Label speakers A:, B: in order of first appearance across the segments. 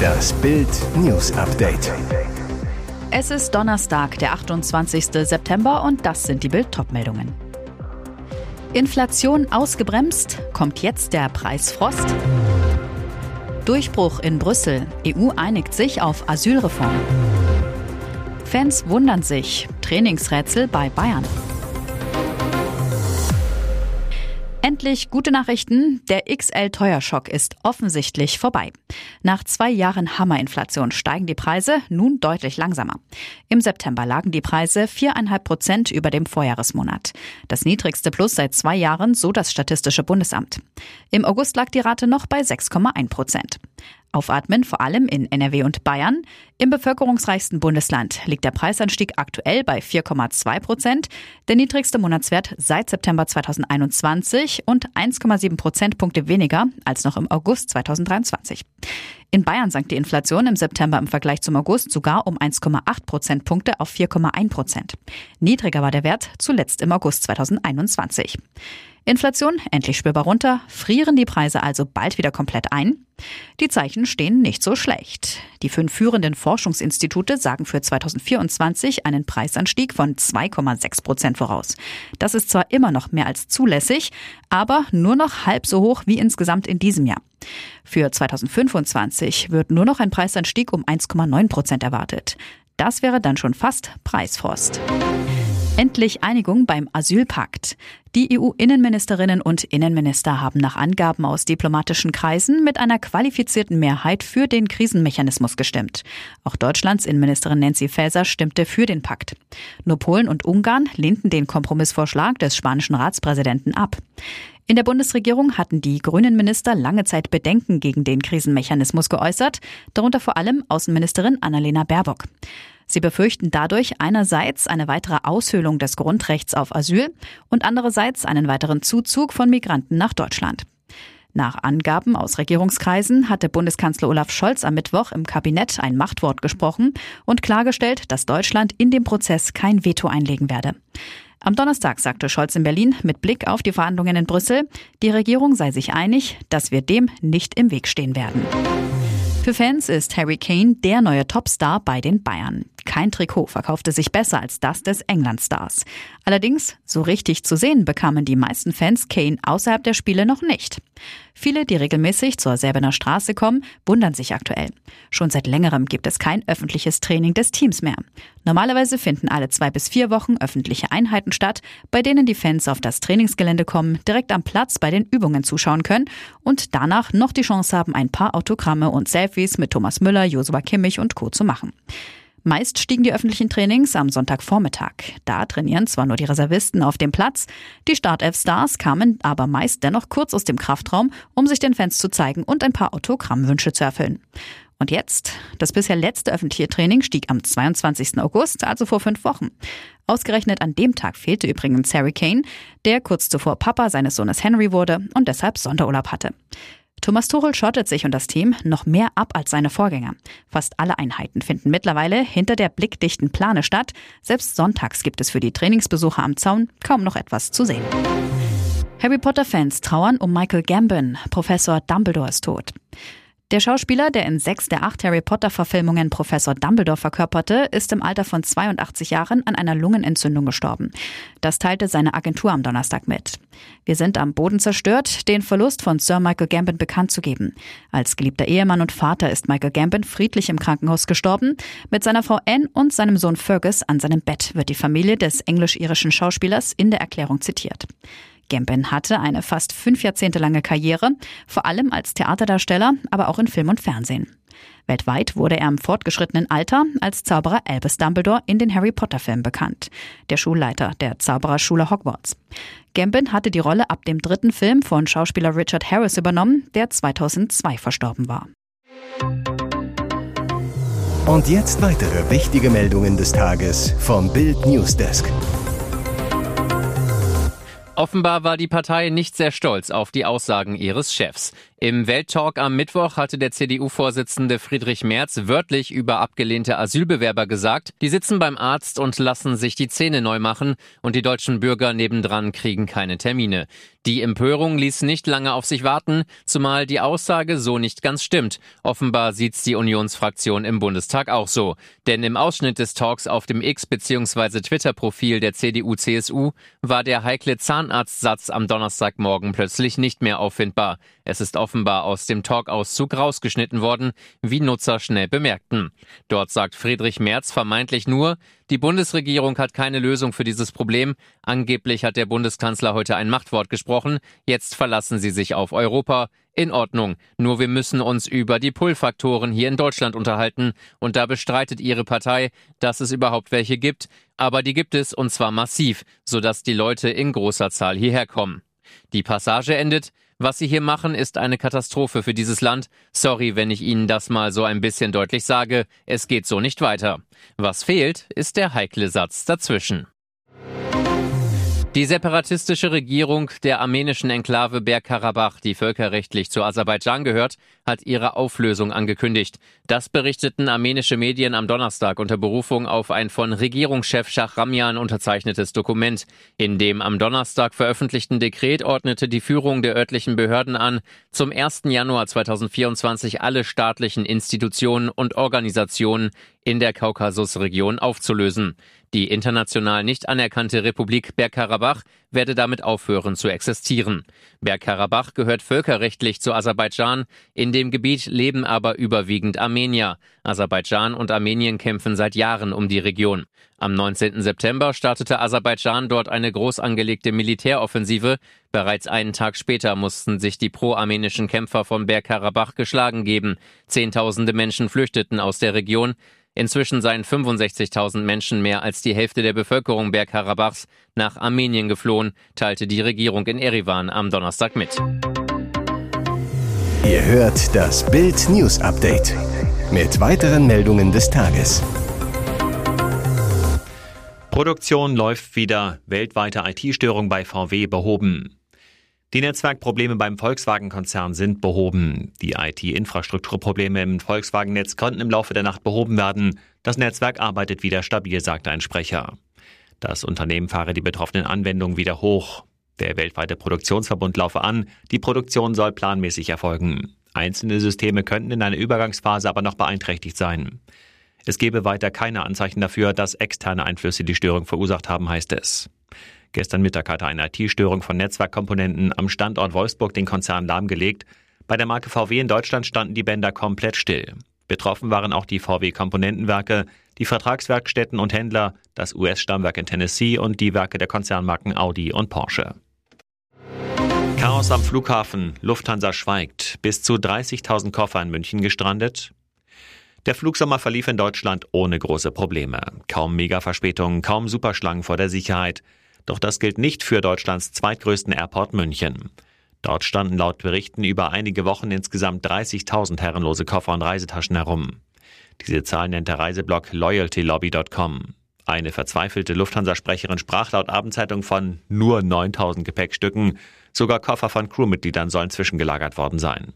A: Das Bild News Update.
B: Es ist Donnerstag, der 28. September und das sind die Bild meldungen Inflation ausgebremst, kommt jetzt der Preisfrost? Durchbruch in Brüssel. EU einigt sich auf Asylreform. Fans wundern sich. Trainingsrätsel bei Bayern. Endlich gute Nachrichten. Der XL-Teuerschock ist offensichtlich vorbei. Nach zwei Jahren Hammerinflation steigen die Preise nun deutlich langsamer. Im September lagen die Preise viereinhalb Prozent über dem Vorjahresmonat. Das niedrigste Plus seit zwei Jahren, so das Statistische Bundesamt. Im August lag die Rate noch bei 6,1 Prozent. Aufatmen vor allem in NRW und Bayern. Im bevölkerungsreichsten Bundesland liegt der Preisanstieg aktuell bei 4,2 Prozent, der niedrigste Monatswert seit September 2021 und 1,7 Prozentpunkte weniger als noch im August 2023. In Bayern sank die Inflation im September im Vergleich zum August sogar um 1,8 Prozentpunkte auf 4,1 Prozent. Niedriger war der Wert zuletzt im August 2021. Inflation endlich spürbar runter, frieren die Preise also bald wieder komplett ein? Die Zeichen stehen nicht so schlecht. Die fünf führenden Forschungsinstitute sagen für 2024 einen Preisanstieg von 2,6 Prozent voraus. Das ist zwar immer noch mehr als zulässig, aber nur noch halb so hoch wie insgesamt in diesem Jahr. Für 2025 wird nur noch ein Preisanstieg um 1,9 Prozent erwartet. Das wäre dann schon fast Preisfrost. Endlich Einigung beim Asylpakt. Die EU-Innenministerinnen und Innenminister haben nach Angaben aus diplomatischen Kreisen mit einer qualifizierten Mehrheit für den Krisenmechanismus gestimmt. Auch Deutschlands Innenministerin Nancy Faeser stimmte für den Pakt. Nur Polen und Ungarn lehnten den Kompromissvorschlag des spanischen Ratspräsidenten ab. In der Bundesregierung hatten die grünen Minister lange Zeit Bedenken gegen den Krisenmechanismus geäußert, darunter vor allem Außenministerin Annalena Baerbock. Sie befürchten dadurch einerseits eine weitere Aushöhlung des Grundrechts auf Asyl und andererseits einen weiteren Zuzug von Migranten nach Deutschland. Nach Angaben aus Regierungskreisen hatte Bundeskanzler Olaf Scholz am Mittwoch im Kabinett ein Machtwort gesprochen und klargestellt, dass Deutschland in dem Prozess kein Veto einlegen werde. Am Donnerstag sagte Scholz in Berlin mit Blick auf die Verhandlungen in Brüssel, die Regierung sei sich einig, dass wir dem nicht im Weg stehen werden. Für Fans ist Harry Kane der neue Topstar bei den Bayern. Kein Trikot verkaufte sich besser als das des Englandstars. Allerdings, so richtig zu sehen bekamen die meisten Fans Kane außerhalb der Spiele noch nicht. Viele, die regelmäßig zur Säbener Straße kommen, wundern sich aktuell. Schon seit längerem gibt es kein öffentliches Training des Teams mehr. Normalerweise finden alle zwei bis vier Wochen öffentliche Einheiten statt, bei denen die Fans auf das Trainingsgelände kommen, direkt am Platz bei den Übungen zuschauen können und danach noch die Chance haben, ein paar Autogramme und Selfies mit Thomas Müller, Josua Kimmich und Co. zu machen. Meist stiegen die öffentlichen Trainings am Sonntagvormittag. Da trainieren zwar nur die Reservisten auf dem Platz, die Startelf-Stars kamen aber meist dennoch kurz aus dem Kraftraum, um sich den Fans zu zeigen und ein paar Autogrammwünsche zu erfüllen. Und jetzt? Das bisher letzte öffentliche Training stieg am 22. August, also vor fünf Wochen. Ausgerechnet an dem Tag fehlte übrigens Harry Kane, der kurz zuvor Papa seines Sohnes Henry wurde und deshalb Sonderurlaub hatte. Thomas Tuchel schottet sich und das Team noch mehr ab als seine Vorgänger. Fast alle Einheiten finden mittlerweile hinter der blickdichten Plane statt. Selbst sonntags gibt es für die Trainingsbesucher am Zaun kaum noch etwas zu sehen. Harry Potter-Fans trauern um Michael Gambon. Professor Dumbledore ist tot. Der Schauspieler, der in sechs der acht Harry Potter-Verfilmungen Professor Dumbledore verkörperte, ist im Alter von 82 Jahren an einer Lungenentzündung gestorben. Das teilte seine Agentur am Donnerstag mit. Wir sind am Boden zerstört, den Verlust von Sir Michael Gambon bekannt zu geben. Als geliebter Ehemann und Vater ist Michael Gambon friedlich im Krankenhaus gestorben. Mit seiner Frau Anne und seinem Sohn Fergus an seinem Bett wird die Familie des englisch-irischen Schauspielers in der Erklärung zitiert. Gambin hatte eine fast fünf Jahrzehnte lange Karriere, vor allem als Theaterdarsteller, aber auch in Film und Fernsehen. Weltweit wurde er im fortgeschrittenen Alter als Zauberer Albus Dumbledore in den Harry Potter Filmen bekannt, der Schulleiter der Zaubererschule Hogwarts. Gambin hatte die Rolle ab dem dritten Film von Schauspieler Richard Harris übernommen, der 2002 verstorben war.
A: Und jetzt weitere wichtige Meldungen des Tages vom Bild Newsdesk.
C: Offenbar war die Partei nicht sehr stolz auf die Aussagen ihres Chefs. Im Welttalk am Mittwoch hatte der CDU-Vorsitzende Friedrich Merz wörtlich über abgelehnte Asylbewerber gesagt, die sitzen beim Arzt und lassen sich die Zähne neu machen und die deutschen Bürger nebendran kriegen keine Termine. Die Empörung ließ nicht lange auf sich warten, zumal die Aussage so nicht ganz stimmt. Offenbar sieht's die Unionsfraktion im Bundestag auch so. Denn im Ausschnitt des Talks auf dem X- bzw. Twitter-Profil der CDU-CSU war der heikle Zahnarztsatz am Donnerstagmorgen plötzlich nicht mehr auffindbar. Es ist offenbar aus dem Talkauszug rausgeschnitten worden, wie Nutzer schnell bemerkten. Dort sagt Friedrich Merz vermeintlich nur, die Bundesregierung hat keine Lösung für dieses Problem. Angeblich hat der Bundeskanzler heute ein Machtwort gesprochen. Jetzt verlassen sie sich auf Europa. In Ordnung. Nur wir müssen uns über die Pull-Faktoren hier in Deutschland unterhalten. Und da bestreitet Ihre Partei, dass es überhaupt welche gibt. Aber die gibt es und zwar massiv, sodass die Leute in großer Zahl hierher kommen. Die Passage endet. Was Sie hier machen, ist eine Katastrophe für dieses Land. Sorry, wenn ich Ihnen das mal so ein bisschen deutlich sage. Es geht so nicht weiter. Was fehlt, ist der heikle Satz dazwischen. Die separatistische Regierung der armenischen Enklave Bergkarabach, die völkerrechtlich zu Aserbaidschan gehört, hat ihre Auflösung angekündigt. Das berichteten armenische Medien am Donnerstag unter Berufung auf ein von Regierungschef Schachramjan unterzeichnetes Dokument. In dem am Donnerstag veröffentlichten Dekret ordnete die Führung der örtlichen Behörden an, zum 1. Januar 2024 alle staatlichen Institutionen und Organisationen in der Kaukasusregion aufzulösen. Die international nicht anerkannte Republik Bergkarabach werde damit aufhören zu existieren. Bergkarabach gehört völkerrechtlich zu Aserbaidschan. In dem Gebiet leben aber überwiegend Armenier. Aserbaidschan und Armenien kämpfen seit Jahren um die Region. Am 19. September startete Aserbaidschan dort eine groß angelegte Militäroffensive. Bereits einen Tag später mussten sich die pro-armenischen Kämpfer von Bergkarabach geschlagen geben. Zehntausende Menschen flüchteten aus der Region. Inzwischen seien 65.000 Menschen mehr als die Hälfte der Bevölkerung Bergkarabachs nach Armenien geflohen, teilte die Regierung in Erivan am Donnerstag mit.
A: Ihr hört das Bild News Update mit weiteren Meldungen des Tages.
D: Produktion läuft wieder, weltweite IT-Störung bei VW behoben. Die Netzwerkprobleme beim Volkswagen-Konzern sind behoben. Die IT-Infrastrukturprobleme im Volkswagen-Netz konnten im Laufe der Nacht behoben werden. Das Netzwerk arbeitet wieder stabil, sagte ein Sprecher. Das Unternehmen fahre die betroffenen Anwendungen wieder hoch. Der weltweite Produktionsverbund laufe an. Die Produktion soll planmäßig erfolgen. Einzelne Systeme könnten in einer Übergangsphase aber noch beeinträchtigt sein. Es gebe weiter keine Anzeichen dafür, dass externe Einflüsse die Störung verursacht haben, heißt es. Gestern Mittag hatte eine IT-Störung von Netzwerkkomponenten am Standort Wolfsburg den Konzern lahmgelegt. Bei der Marke VW in Deutschland standen die Bänder komplett still. Betroffen waren auch die VW-Komponentenwerke, die Vertragswerkstätten und Händler, das US-Stammwerk in Tennessee und die Werke der Konzernmarken Audi und Porsche. Chaos am Flughafen. Lufthansa schweigt. Bis zu 30.000 Koffer in München gestrandet. Der Flugsommer verlief in Deutschland ohne große Probleme. Kaum Mega-Verspätungen, kaum Superschlangen vor der Sicherheit. Doch das gilt nicht für Deutschlands zweitgrößten Airport München. Dort standen laut Berichten über einige Wochen insgesamt 30.000 herrenlose Koffer und Reisetaschen herum. Diese Zahl nennt der Reiseblog loyaltylobby.com. Eine verzweifelte Lufthansa-Sprecherin sprach laut Abendzeitung von nur 9000 Gepäckstücken. Sogar Koffer von Crewmitgliedern sollen zwischengelagert worden sein.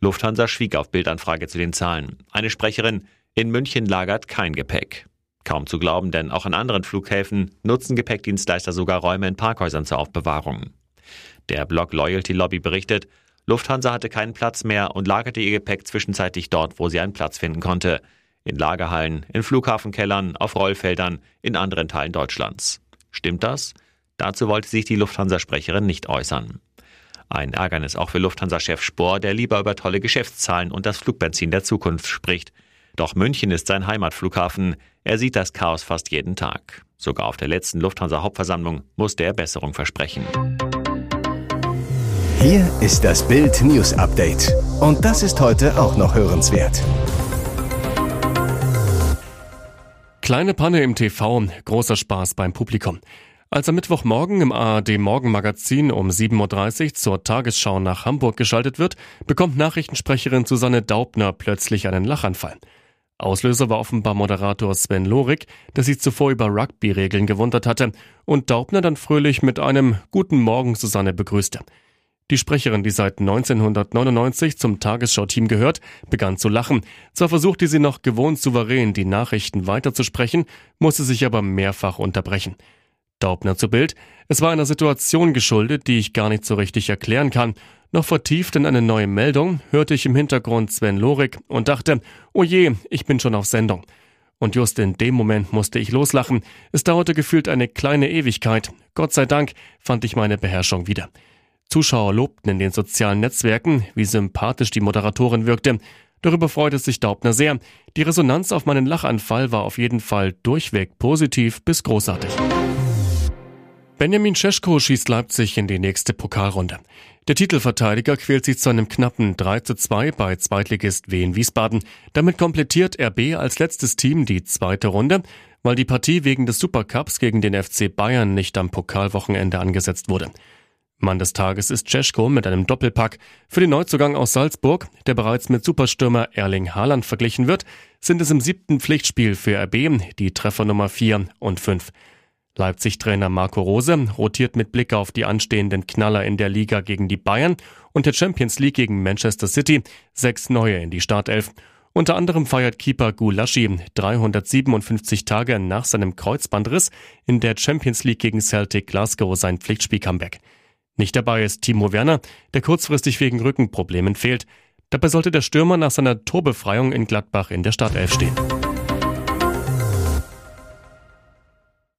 D: Lufthansa schwieg auf Bildanfrage zu den Zahlen. Eine Sprecherin, in München lagert kein Gepäck. Kaum zu glauben, denn auch an anderen Flughäfen nutzen Gepäckdienstleister sogar Räume in Parkhäusern zur Aufbewahrung. Der Blog Loyalty Lobby berichtet, Lufthansa hatte keinen Platz mehr und lagerte ihr Gepäck zwischenzeitlich dort, wo sie einen Platz finden konnte. In Lagerhallen, in Flughafenkellern, auf Rollfeldern, in anderen Teilen Deutschlands. Stimmt das? Dazu wollte sich die Lufthansa-Sprecherin nicht äußern. Ein Ärgernis auch für Lufthansa-Chef Spohr, der lieber über tolle Geschäftszahlen und das Flugbenzin der Zukunft spricht. Doch München ist sein Heimatflughafen. Er sieht das Chaos fast jeden Tag. Sogar auf der letzten Lufthansa-Hauptversammlung musste er Besserung versprechen.
A: Hier ist das Bild News Update. Und das ist heute auch noch hörenswert.
E: Kleine Panne im TV, großer Spaß beim Publikum. Als am Mittwochmorgen im ARD Morgenmagazin um 7.30 Uhr zur Tagesschau nach Hamburg geschaltet wird, bekommt Nachrichtensprecherin Susanne Daubner plötzlich einen Lachanfall. Auslöser war offenbar Moderator Sven Lorik, der sich zuvor über Rugby-Regeln gewundert hatte und Daubner dann fröhlich mit einem Guten Morgen Susanne begrüßte. Die Sprecherin, die seit 1999 zum Tagesschau-Team gehört, begann zu lachen. Zwar versuchte sie noch gewohnt souverän die Nachrichten weiterzusprechen, musste sich aber mehrfach unterbrechen. Daubner zu Bild. Es war einer Situation geschuldet, die ich gar nicht so richtig erklären kann. Noch vertieft in eine neue Meldung hörte ich im Hintergrund Sven Lorik und dachte, oh je, ich bin schon auf Sendung. Und just in dem Moment musste ich loslachen. Es dauerte gefühlt eine kleine Ewigkeit. Gott sei Dank fand ich meine Beherrschung wieder. Zuschauer lobten in den sozialen Netzwerken, wie sympathisch die Moderatorin wirkte. Darüber freute sich Daubner sehr. Die Resonanz auf meinen Lachanfall war auf jeden Fall durchweg positiv bis großartig. Benjamin Cesko schießt Leipzig in die nächste Pokalrunde. Der Titelverteidiger quält sich zu einem knappen 3 zu 2 bei Zweitligist Wien Wiesbaden. Damit komplettiert RB als letztes Team die zweite Runde, weil die Partie wegen des Supercups gegen den FC Bayern nicht am Pokalwochenende angesetzt wurde. Mann des Tages ist Cesko mit einem Doppelpack. Für den Neuzugang aus Salzburg, der bereits mit Superstürmer Erling Haaland verglichen wird, sind es im siebten Pflichtspiel für RB die Treffer Nummer 4 und 5. Leipzig-Trainer Marco Rose rotiert mit Blick auf die anstehenden Knaller in der Liga gegen die Bayern und der Champions League gegen Manchester City sechs neue in die Startelf. Unter anderem feiert Keeper Gulaschi 357 Tage nach seinem Kreuzbandriss in der Champions League gegen Celtic Glasgow sein Pflichtspiel-Comeback. Nicht dabei ist Timo Werner, der kurzfristig wegen Rückenproblemen fehlt. Dabei sollte der Stürmer nach seiner Torbefreiung in Gladbach in der Startelf stehen.